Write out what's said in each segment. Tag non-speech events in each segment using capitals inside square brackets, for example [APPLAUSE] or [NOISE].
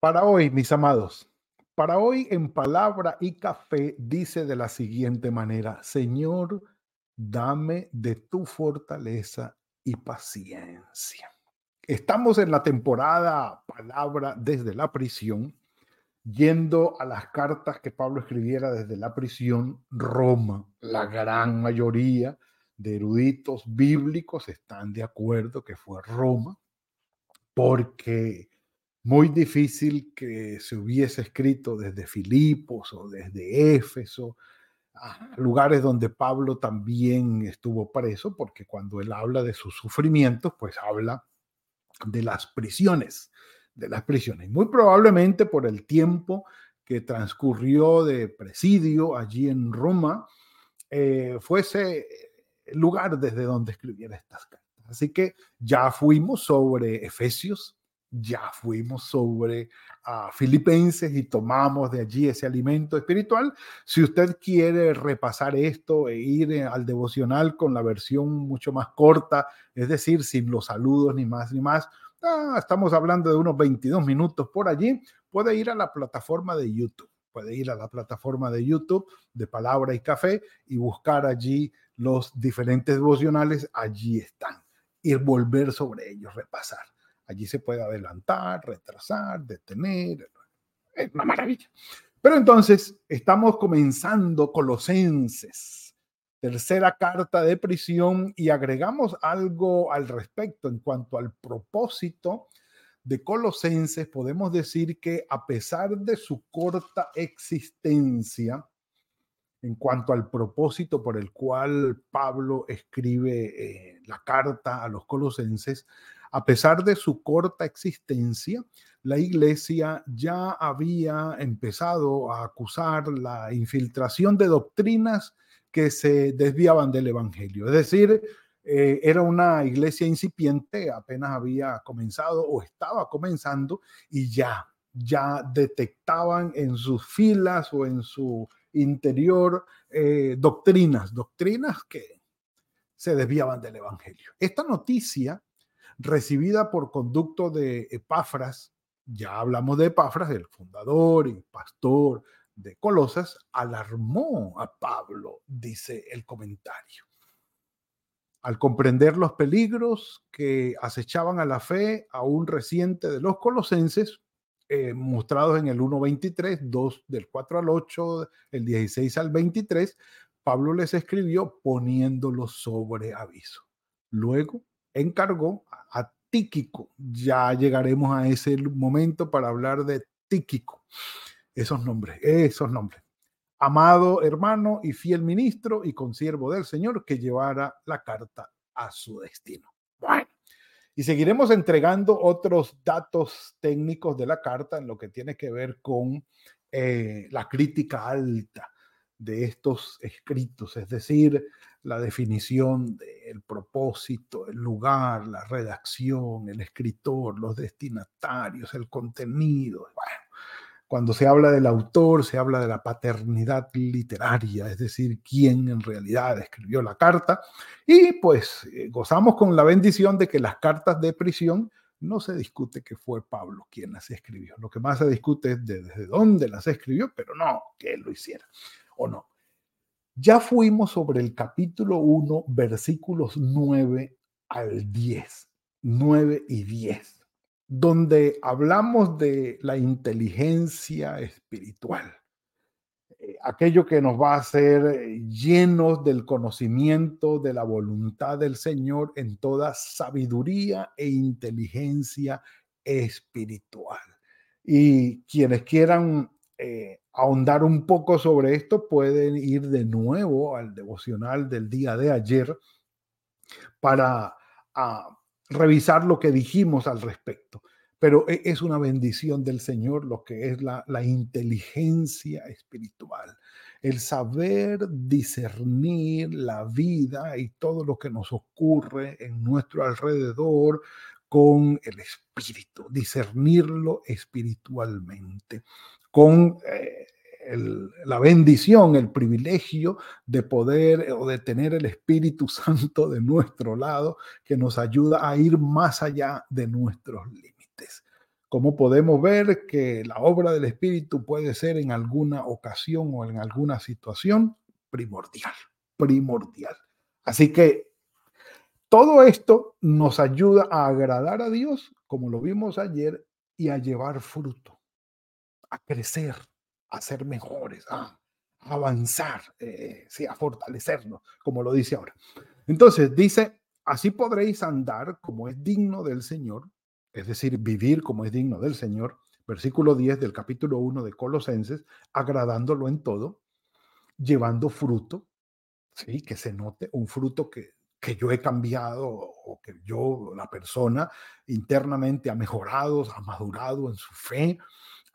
Para hoy, mis amados, para hoy en palabra y café dice de la siguiente manera, Señor, dame de tu fortaleza y paciencia. Estamos en la temporada palabra desde la prisión, yendo a las cartas que Pablo escribiera desde la prisión, Roma. La gran mayoría de eruditos bíblicos están de acuerdo que fue Roma, porque muy difícil que se hubiese escrito desde Filipos o desde Éfeso, lugares donde Pablo también estuvo preso, porque cuando él habla de sus sufrimientos, pues habla de las prisiones, de las prisiones. Muy probablemente por el tiempo que transcurrió de presidio allí en Roma, eh, fuese el lugar desde donde escribiera estas cartas. Así que ya fuimos sobre Efesios, ya fuimos sobre a Filipenses y tomamos de allí ese alimento espiritual. Si usted quiere repasar esto e ir eh, al devocional con la versión mucho más corta, es decir, sin los saludos ni más ni más, ah, estamos hablando de unos 22 minutos por allí, puede ir a la plataforma de YouTube. Puede ir a la plataforma de YouTube de Palabra y Café y buscar allí los diferentes devocionales. Allí están. Y volver sobre ellos, repasar. Allí se puede adelantar, retrasar, detener. Es una maravilla. Pero entonces estamos comenzando Colosenses, tercera carta de prisión, y agregamos algo al respecto en cuanto al propósito de Colosenses. Podemos decir que a pesar de su corta existencia, en cuanto al propósito por el cual Pablo escribe eh, la carta a los colosenses, a pesar de su corta existencia, la iglesia ya había empezado a acusar la infiltración de doctrinas que se desviaban del Evangelio. Es decir, eh, era una iglesia incipiente, apenas había comenzado o estaba comenzando y ya, ya detectaban en sus filas o en su interior eh, doctrinas, doctrinas que se desviaban del Evangelio. Esta noticia recibida por conducto de Epafras, ya hablamos de Epafras, el fundador y pastor de Colosas, alarmó a Pablo, dice el comentario. Al comprender los peligros que acechaban a la fe aún reciente de los colosenses, eh, mostrados en el 1.23, 2 del 4 al 8, el 16 al 23, Pablo les escribió poniéndolos sobre aviso. Luego encargó a Tíquico. Ya llegaremos a ese momento para hablar de Tíquico. Esos nombres, esos nombres. Amado hermano y fiel ministro y consiervo del Señor que llevara la carta a su destino. Bueno, y seguiremos entregando otros datos técnicos de la carta en lo que tiene que ver con eh, la crítica alta de estos escritos, es decir, la definición del propósito, el lugar, la redacción, el escritor, los destinatarios, el contenido. Bueno, cuando se habla del autor, se habla de la paternidad literaria, es decir, quién en realidad escribió la carta. Y pues eh, gozamos con la bendición de que las cartas de prisión no se discute que fue Pablo quien las escribió. Lo que más se discute es desde dónde las escribió, pero no que él lo hiciera o no. Ya fuimos sobre el capítulo 1, versículos 9 al 10, 9 y 10, donde hablamos de la inteligencia espiritual, eh, aquello que nos va a hacer llenos del conocimiento de la voluntad del Señor en toda sabiduría e inteligencia espiritual. Y quienes quieran eh, ahondar un poco sobre esto, pueden ir de nuevo al devocional del día de ayer para ah, revisar lo que dijimos al respecto. pero e, es una bendición del Señor lo que es la inteligencia espiritual, el saber discernir la vida y todo lo que nos ocurre en nuestro alrededor con el espíritu, discernirlo espiritualmente, con eh, la bendición, el privilegio de poder o de tener el Espíritu [LAUGHS] Santo de nuestro lado que nos ayuda a ir más allá de nuestros límites. Como podemos ver que la obra del Espíritu puede ser en alguna ocasión o en alguna situación primordial, primordial. Así que todo esto nos ayuda a agradar a Dios, como lo vimos ayer, y a llevar fruto, a crecer, a ser mejores, a, avanzar, eh, sí, a fortalecernos, como lo dice ahora. Entonces dice, así podréis andar como es digno del Señor, es decir, vivir como es digno del Señor, versículo 10 del capítulo 1 de Colosenses, agradándolo en todo, llevando fruto, sí, que se note un fruto que, que yo he cambiado o que yo, la persona, internamente ha mejorado, ha madurado en su fe,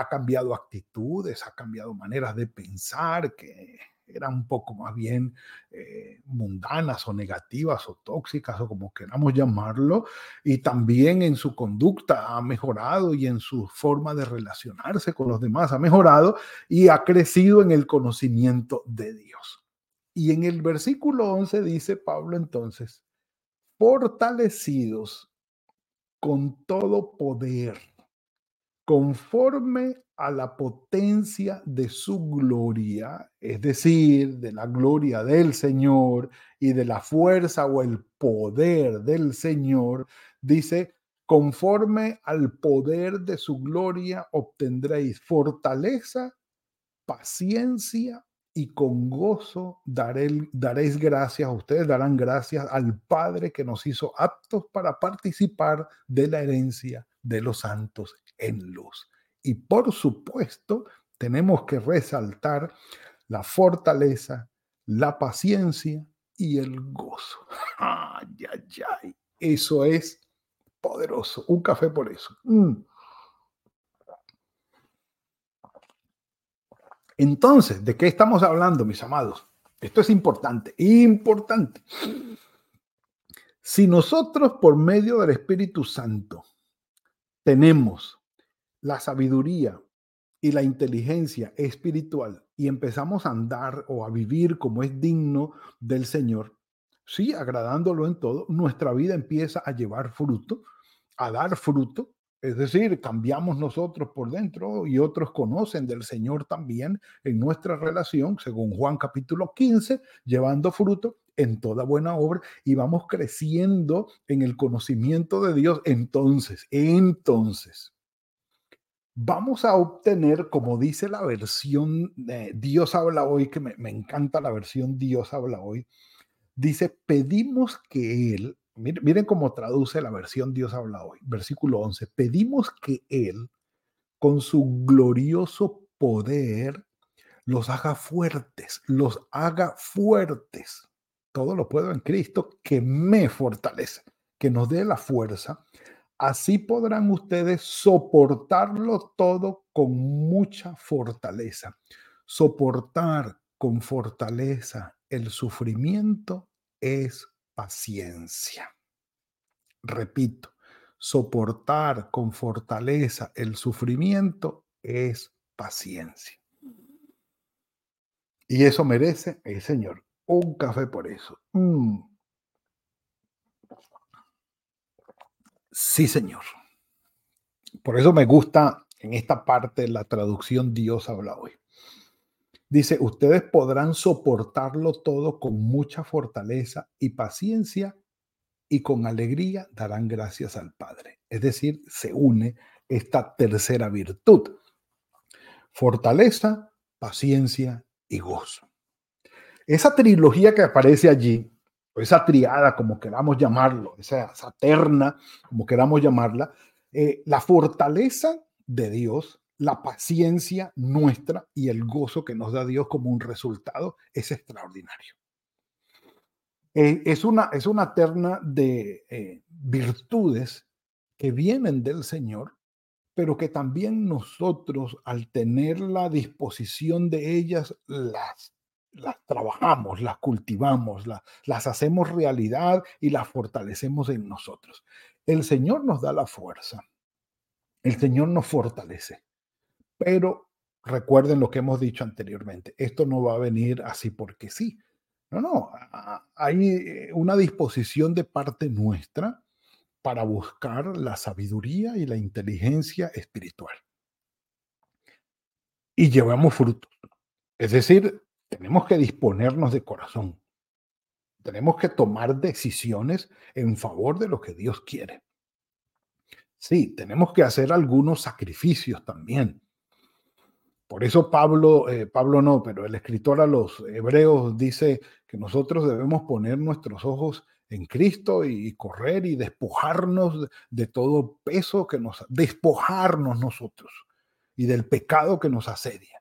ha cambiado actitudes, ha cambiado maneras de pensar que eran un poco más bien eh, mundanas o negativas o tóxicas o como queramos llamarlo, y también en su conducta ha mejorado y en su forma de relacionarse con los demás ha mejorado y ha crecido en el conocimiento de Dios. Y en el versículo 11 dice Pablo entonces, fortalecidos con todo poder conforme a la potencia de su gloria, es decir, de la gloria del Señor y de la fuerza o el poder del Señor, dice, conforme al poder de su gloria obtendréis fortaleza, paciencia y con gozo daréis gracias, ustedes darán gracias al Padre que nos hizo aptos para participar de la herencia de los santos en luz. Y por supuesto, tenemos que resaltar la fortaleza, la paciencia y el gozo. [LAUGHS] Ay, ay, ay. Eso es poderoso. Un café por eso. Mm. Entonces, ¿de qué estamos hablando, mis amados? Esto es importante, importante. Si nosotros por medio del Espíritu Santo tenemos la sabiduría y la inteligencia espiritual y empezamos a andar o a vivir como es digno del Señor, sí, agradándolo en todo, nuestra vida empieza a llevar fruto, a dar fruto, es decir, cambiamos nosotros por dentro y otros conocen del Señor también en nuestra relación, según Juan capítulo 15, llevando fruto en toda buena obra y vamos creciendo en el conocimiento de Dios. Entonces, entonces, vamos a obtener, como dice la versión Dios habla hoy, que me, encanta la versión Dios habla hoy, dice, pedimos que Él, miren, miren cómo traduce la versión Dios habla hoy, versículo 11, pedimos que Él, con su glorioso poder, los haga fuertes, los haga fuertes. Todo lo puedo en Cristo que me fortalece, que nos dé la fuerza Así podrán ustedes soportarlo todo con mucha fortaleza. Soportar con fortaleza el sufrimiento es paciencia. Repito, soportar con fortaleza el sufrimiento es paciencia. Y eso merece, el Señor, un café por eso. Mm. Sí, Señor. Por eso me gusta en esta parte la traducción Dios habla hoy. Dice, ustedes podrán soportarlo todo con mucha fortaleza y paciencia y con alegría darán gracias al Padre. Es decir, se une esta tercera virtud. Fortaleza, paciencia y gozo. Esa trilogía que aparece allí esa triada, como queramos llamarlo, esa, terna, como queramos llamarla, eh, la fortaleza de Dios, la paciencia nuestra y el gozo que nos da Dios como un resultado es extraordinario. Eh, es, una, es una terna de eh, virtudes que vienen del Señor pero que también nosotros, al tener la disposición de ellas, las, las trabajamos, las cultivamos, las, las hacemos realidad y las fortalecemos en nosotros. El Señor nos da la fuerza, el Señor nos fortalece, pero recuerden lo que hemos dicho anteriormente, esto no va a venir así porque sí. No, no, hay eh, una disposición de parte nuestra para buscar la sabiduría y la inteligencia espiritual. Y llevamos frutos. Es decir, tenemos que disponernos de corazón. Tenemos que tomar decisiones en favor de lo que Dios quiere. Sí, tenemos que hacer algunos sacrificios también. Por eso Pablo, eh, Pablo no, pero el escritor a los hebreos dice que nosotros debemos poner nuestros ojos en Cristo y correr y despojarnos de todo peso que nos, despojarnos nosotros y del pecado que nos asedia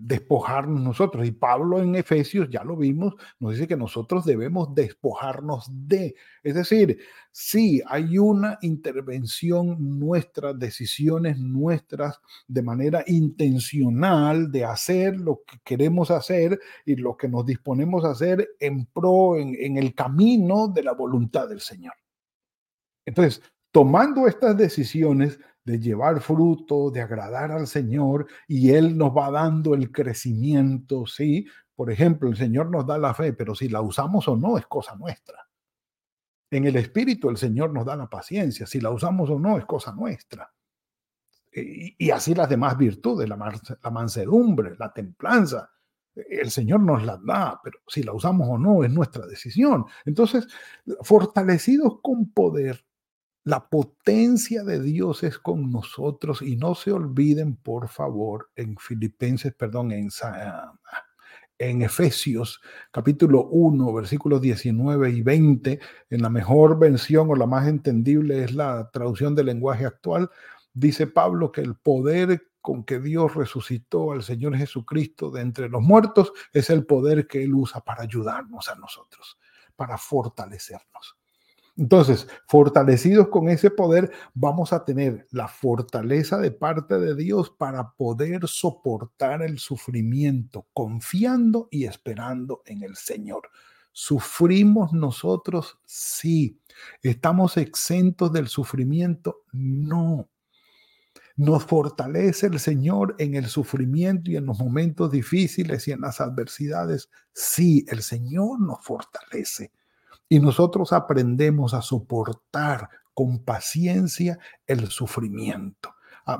despojarnos nosotros. Y Pablo en Efesios, ya lo vimos, nos dice que nosotros debemos despojarnos de. Es decir, sí, hay una intervención nuestra, decisiones nuestras de manera intencional de hacer lo que queremos hacer y lo que nos disponemos a hacer en pro, en, en el camino de la voluntad del Señor. Entonces, tomando estas decisiones, de llevar fruto, de agradar al Señor y Él nos va dando el crecimiento, ¿sí? Por ejemplo, el Señor nos da la fe, pero si la usamos o no es cosa nuestra. En el Espíritu el Señor nos da la paciencia, si la usamos o no es cosa nuestra. Y, así las demás virtudes, la, la mansedumbre, la templanza, el Señor nos las da, pero si la usamos o no es nuestra decisión. Entonces, fortalecidos con poder, la potencia de Dios es con nosotros y no se olviden, por favor, en Filipenses, perdón, en, en Efesios capítulo 1, versículos 19 y 20, en la mejor versión o la más entendible es la traducción del lenguaje actual, dice Pablo que el poder con que Dios resucitó al Señor Jesucristo de entre los muertos es el poder que Él usa para ayudarnos a nosotros, para fortalecernos. Entonces, fortalecidos con ese poder, vamos a tener la fortaleza de parte de Dios para poder soportar el sufrimiento, confiando y esperando en el Señor. ¿Sufrimos nosotros? Sí. ¿Estamos exentos del sufrimiento? No. Nos fortalece el Señor en el sufrimiento y en los momentos difíciles y en las adversidades. Sí, el Señor nos fortalece. Y nosotros aprendemos a soportar con paciencia el sufrimiento.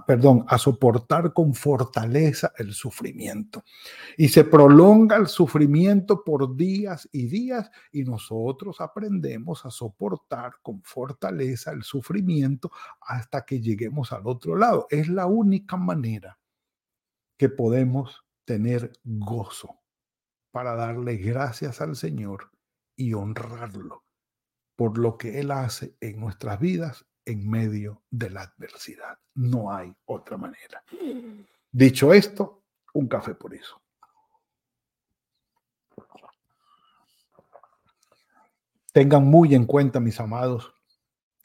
perdón, a soportar con fortaleza el sufrimiento. Y se prolonga el sufrimiento por días y días y nosotros aprendemos a soportar con fortaleza el sufrimiento hasta que lleguemos al otro lado. Es la única manera que podemos tener gozo para darle gracias al Señor y honrarlo por lo que Él hace en nuestras vidas en medio de la adversidad. No hay otra manera. Dicho esto, un café por eso. Tengan muy en cuenta, mis amados,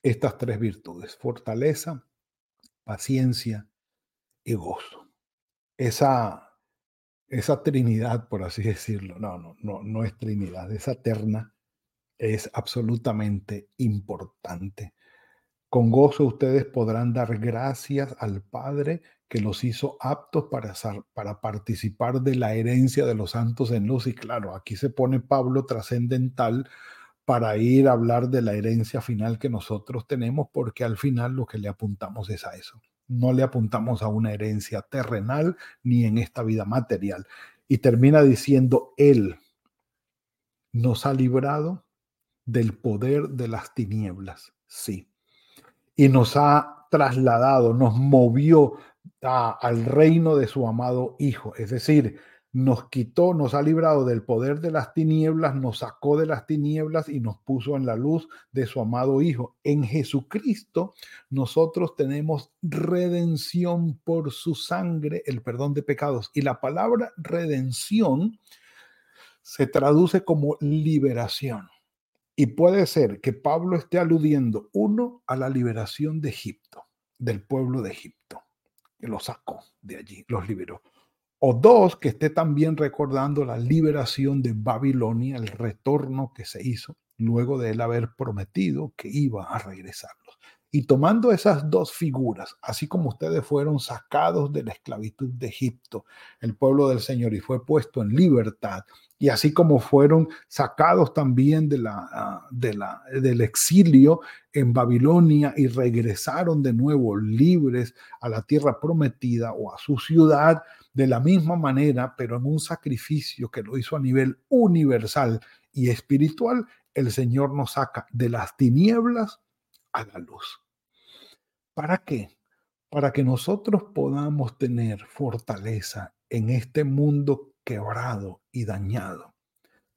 estas tres virtudes, fortaleza, paciencia y gozo. Esa esa Trinidad, por así decirlo, no, no, no, no es Trinidad, esa terna es absolutamente importante. Con gozo ustedes podrán dar gracias al Padre que los hizo aptos para, para participar de la herencia de los santos en luz. Y claro, aquí se pone Pablo trascendental para ir a hablar de la herencia final que nosotros tenemos, porque al final lo que le apuntamos es a eso no le apuntamos a una herencia terrenal ni en esta vida material. Y termina diciendo, Él nos ha librado del poder de las tinieblas, sí. Y nos ha trasladado, nos movió al reino de su amado Hijo. Es decir, nos quitó, nos ha librado del poder de las tinieblas, nos sacó de las tinieblas y nos puso en la luz de su amado Hijo. En Jesucristo nosotros tenemos redención por su sangre, el perdón de pecados. Y la palabra redención se traduce como liberación. Y puede ser que Pablo esté aludiendo, uno, a la liberación de Egipto del pueblo de Egipto, que los sacó de allí, los liberó. O dos, que esté también recordando la liberación de Babilonia, el retorno que se hizo luego de él haber prometido que iba a regresarlos. Y tomando esas dos figuras, así como ustedes fueron sacados de la esclavitud de Egipto, el pueblo del Señor, y fue puesto en libertad, y así como fueron sacados también de ah, del exilio en Babilonia y regresaron de nuevo libres a la tierra prometida o a su ciudad, de la misma manera, pero en un sacrificio que lo hizo a nivel universal y espiritual, el Señor nos saca de las tinieblas a la luz. ¿Para qué? Para que nosotros podamos tener fortaleza en este mundo quebrado y dañado,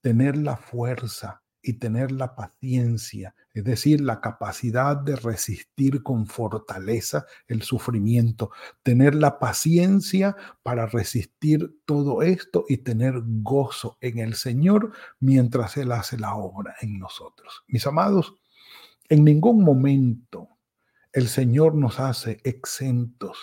tener la fuerza y tener la paciencia, es decir, la capacidad de resistir con fortaleza el sufrimiento, tener la paciencia para resistir todo esto y tener gozo en el Señor mientras Él hace la obra en nosotros. Mis amados, en ningún momento el Señor nos hace exentos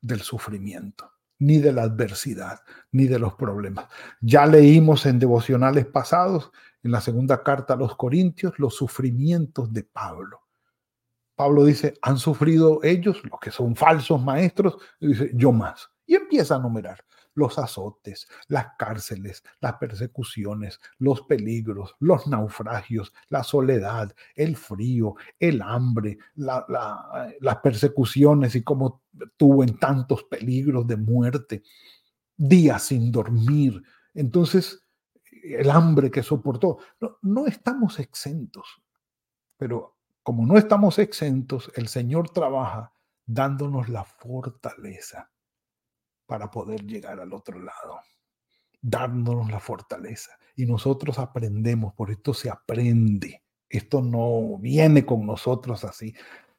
del sufrimiento, ni de la adversidad, ni de los problemas. Ya leímos en devocionales pasados, en la segunda carta a los Corintios, los sufrimientos de Pablo. Pablo dice, han sufrido ellos, los que son falsos maestros, y dice, yo más. Y empieza a numerar los azotes, las cárceles, las persecuciones, los peligros, los naufragios, la soledad, el frío, el hambre, las persecuciones y cómo tuvo en tantos peligros de muerte, días sin dormir. Entonces, el hambre que soportó. No, no estamos exentos, pero como no estamos exentos, el Señor trabaja dándonos la fortaleza para poder llegar al otro lado, dándonos la fortaleza. Y nosotros aprendemos, por esto se aprende. Esto no viene con nosotros así.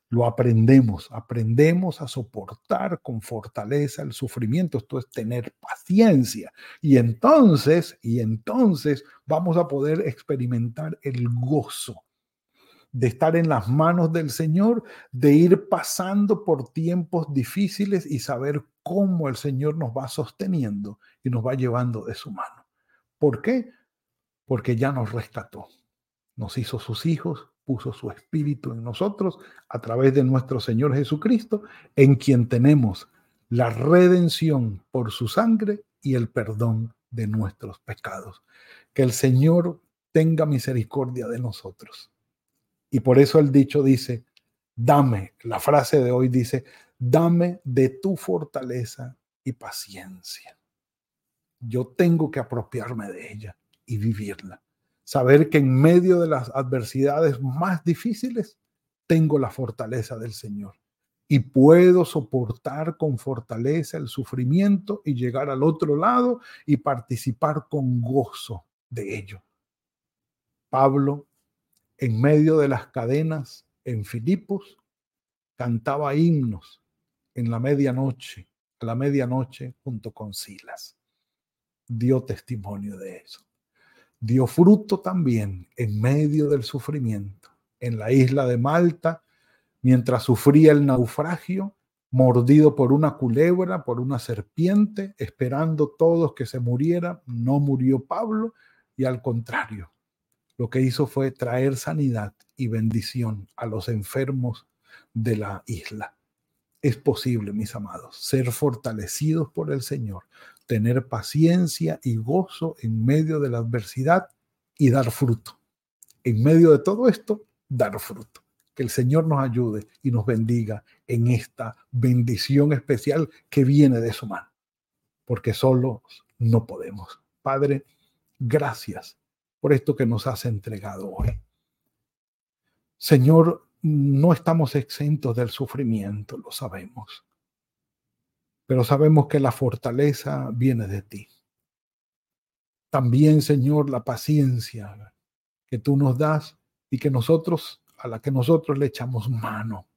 Lo aprendemos, aprendemos a soportar con fortaleza el sufrimiento. Esto es tener paciencia. Y entonces, y entonces vamos a poder experimentar el gozo de estar en las manos del Señor, de ir pasando por tiempos difíciles y saber cómo el Señor nos va sosteniendo y nos va llevando de su mano. ¿Por qué? Porque ya nos rescató, nos hizo sus hijos, puso su espíritu en nosotros a través de nuestro Señor Jesucristo, en quien tenemos la redención por su sangre y el perdón de nuestros pecados. Que el Señor tenga misericordia de nosotros. Y por eso el dicho dice, dame, la frase de hoy dice, dame de tu fortaleza y paciencia. Yo tengo que apropiarme de ella y vivirla. Saber que en medio de las adversidades más difíciles tengo la fortaleza del Señor y puedo soportar con fortaleza el sufrimiento y llegar al otro lado y participar con gozo de ello. Pablo, en medio de las cadenas en Filipos, cantaba himnos en la medianoche, a la medianoche junto con Silas. Dio testimonio de eso. Dio fruto también en medio del sufrimiento. En la isla de Malta, mientras sufría el naufragio, mordido por una culebra, por una serpiente, esperando todos que se muriera, no murió Pablo y al contrario, lo que hizo fue traer sanidad y bendición a los enfermos de la isla es posible, mis amados, ser fortalecidos por el Señor, tener paciencia y gozo en medio de la adversidad y dar fruto. En medio de todo esto, dar fruto. Que el Señor nos ayude y nos bendiga en esta bendición especial que viene de su mano, porque solos no podemos. Padre, gracias por esto que nos has entregado hoy. Señor, no estamos exentos del sufrimiento, lo sabemos. Pero sabemos que la fortaleza viene de ti. También, Señor, la paciencia que tú nos das y que nosotros, a la que nosotros le echamos mano,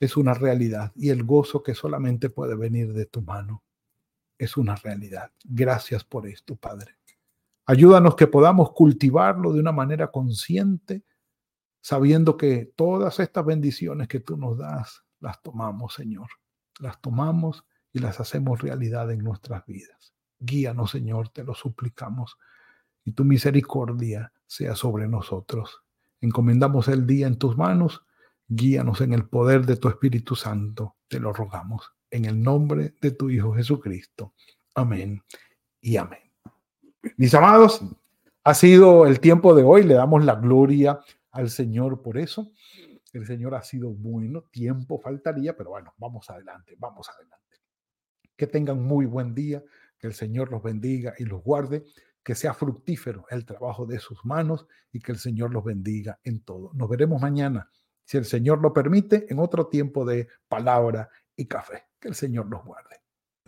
es una realidad. Y el gozo que solamente puede venir de tu mano es una realidad. Gracias por esto, Padre. Ayúdanos que podamos cultivarlo de una manera consciente sabiendo que todas estas bendiciones que tú nos das las tomamos, Señor. Las tomamos y las hacemos realidad en nuestras vidas. Guíanos, Señor, te lo suplicamos. Y tu misericordia sea sobre nosotros. Encomendamos el día en tus manos. Guíanos en el poder de tu Espíritu Santo. Te lo rogamos. En el nombre de tu Hijo Jesucristo. Amén y amén. Mis amados, ha sido el tiempo de hoy. Le damos la gloria al Señor por eso. El Señor ha sido bueno. Tiempo faltaría, pero bueno, vamos adelante, vamos adelante. Que tengan muy buen día, que el Señor los bendiga y los guarde, que sea fructífero el trabajo de sus manos y que el Señor los bendiga en todo. Nos veremos mañana, si el Señor lo permite, en otro tiempo de palabra y café. Que el Señor los guarde.